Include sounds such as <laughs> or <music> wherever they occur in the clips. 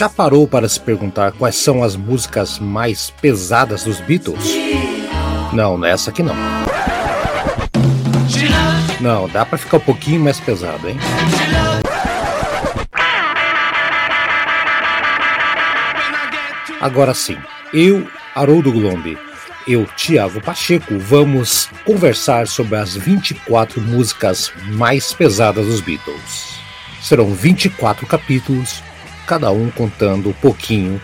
Já parou para se perguntar quais são as músicas mais pesadas dos Beatles? Não, nessa aqui não. Não, dá para ficar um pouquinho mais pesado, hein? Agora sim, eu, Haroldo Glombi, eu, Tiago Pacheco, vamos conversar sobre as 24 músicas mais pesadas dos Beatles. Serão 24 capítulos, cada um contando um pouquinho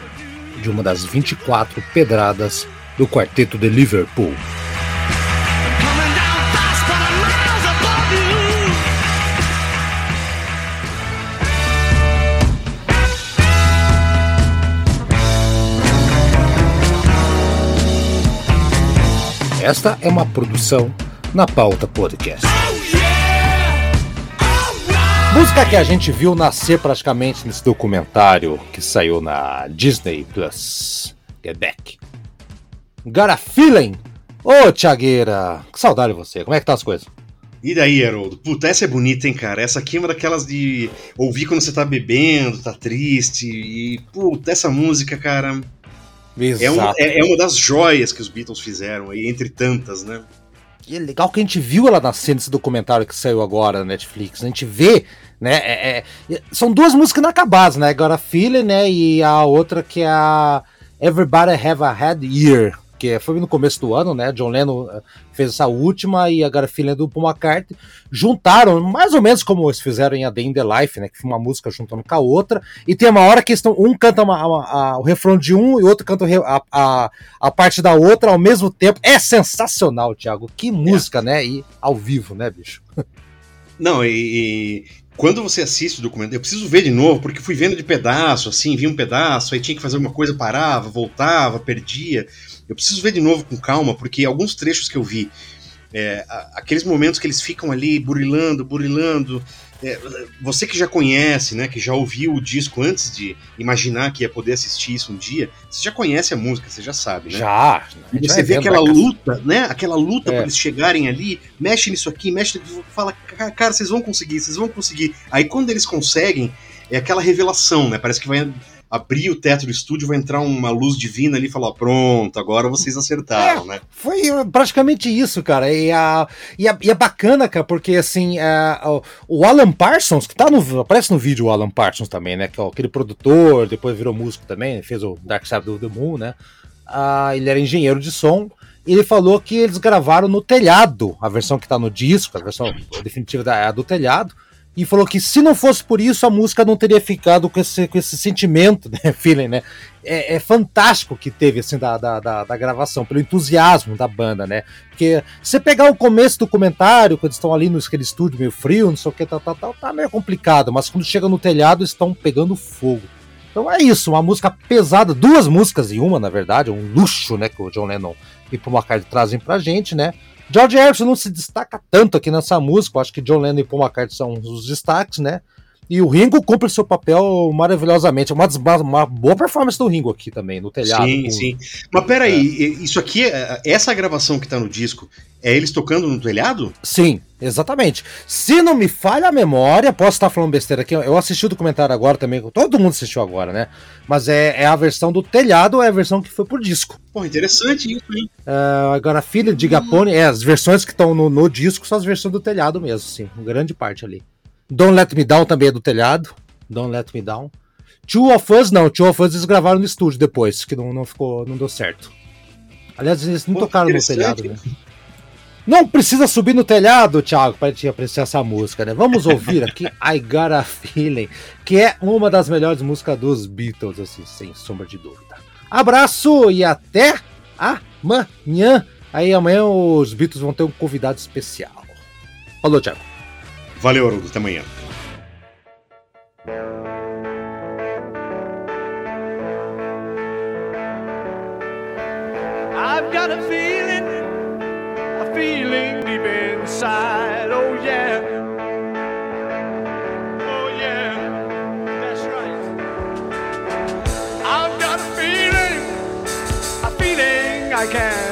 de uma das 24 pedradas do quarteto de Liverpool. Esta é uma produção na Pauta Podcast. Música que a gente viu nascer praticamente nesse documentário que saiu na Disney Plus. Get Back. Got a feeling? Ô, oh, Tiagueira, que saudade de você. Como é que tá as coisas? E daí, Haroldo? Puta, essa é bonita, hein, cara? Essa aqui é uma daquelas de ouvir quando você tá bebendo, tá triste. E, puta, essa música, cara, é uma, é, é uma das joias que os Beatles fizeram aí, entre tantas, né? E é legal que a gente viu ela nascer nesse documentário que saiu agora na Netflix. A gente vê, né? É, é, são duas músicas inacabadas, né? Agora Feeling, né? E a outra que é a Everybody Have a Had Year que foi no começo do ano, né? John Lennon eh, fez essa última e a Garfield do Paul McCartney juntaram, mais ou menos como eles fizeram em A Day in the Life, né? Que foi uma música juntando com a outra. E tem uma hora que estão, um canta uma, uma, a, o refrão de um e o outro canta a, a, a, parte da outra ao mesmo tempo. É sensacional, Thiago. Que música, é. né? E ao vivo, né, bicho? Não, e, e, quando você assiste o documento, eu preciso ver de novo, porque fui vendo de pedaço, assim, vi um pedaço, aí tinha que fazer alguma coisa, parava, voltava, perdia. Eu preciso ver de novo com calma, porque alguns trechos que eu vi, é, aqueles momentos que eles ficam ali burilando, burilando. É, você que já conhece, né, que já ouviu o disco antes de imaginar que ia poder assistir isso um dia, você já conhece a música, você já sabe, né? Já. E você vê aquela luta, né? Aquela luta é. para eles chegarem ali, mexe nisso aqui, mexe, fala, cara, vocês vão conseguir, vocês vão conseguir. Aí quando eles conseguem, é aquela revelação, né? Parece que vai abrir o teto do estúdio, vai entrar uma luz divina ali e falar: pronto, agora vocês acertaram, é, né? Foi praticamente isso, cara. E, a, e, a, e é bacana, cara, porque assim, a, é, o Alan Parsons, que tá no. Aparece no vídeo o Alan Parsons também, né? Que é aquele produtor, depois virou músico também, fez o Dark Side of the Moon, né? Ah, ele era engenheiro de som. Ele falou que eles gravaram no telhado, a versão que tá no disco, a versão definitiva da, é do telhado e falou que se não fosse por isso a música não teria ficado com esse, com esse sentimento, <laughs> né, feeling, né? É, é fantástico que teve assim da, da, da, da, gravação, pelo entusiasmo da banda, né? Porque você pegar o começo do comentário, quando estão ali no estúdio meio frio, não sei o que, tal, tal, tal, tá meio complicado, mas quando chega no telhado estão pegando fogo. Então é isso, uma música pesada, duas músicas em uma, na verdade, um luxo, né, que o John Lennon e Paul McCartney trazem pra gente, né? George Harrison não se destaca tanto aqui nessa música, eu acho que John Lennon e Paul McCartney são os destaques, né? E o Ringo cumpre seu papel maravilhosamente. Uma, uma boa performance do Ringo aqui também, no telhado. Sim, com... sim. Mas peraí, é. isso aqui, é, essa gravação que tá no disco, é eles tocando no telhado? Sim, exatamente. Se não me falha a memória, posso estar falando besteira aqui, eu assisti o documentário agora também, todo mundo assistiu agora, né? Mas é, é a versão do telhado, é a versão que foi por disco. Pô, interessante isso, hein? Uh, agora, filha de Gapone, é, as versões que estão no, no disco são as versões do telhado mesmo, sim, grande parte ali. Don't Let Me Down também é do telhado. Don't Let Me Down. Two of Us não, Two of Us eles gravaram no estúdio depois, que não, não ficou, não deu certo. Aliás, eles não Pô, tocaram no telhado, né? Não precisa subir no telhado, Thiago, para te apreciar essa música, né? Vamos ouvir aqui <laughs> I Got a Feeling, que é uma das melhores músicas dos Beatles, assim, sem sombra de dúvida. Abraço e até amanhã. Aí amanhã os Beatles vão ter um convidado especial. Falou, Thiago. Valeu, Haroldo. Até amanhã. I've got a feeling, a feeling deep inside, oh yeah. Oh yeah, that's right. I've got a feeling, a feeling I can't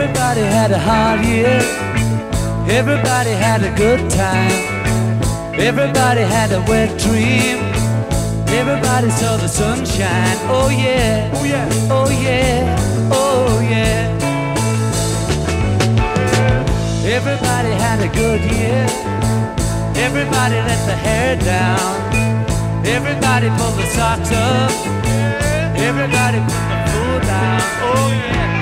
Everybody had a hard year. Everybody had a good time. Everybody had a wet dream. Everybody saw the sunshine. Oh yeah. Oh yeah. Oh yeah. Oh yeah. Everybody had a good year. Everybody let the hair down. Everybody pulled the socks up. Everybody put the food down. Oh yeah.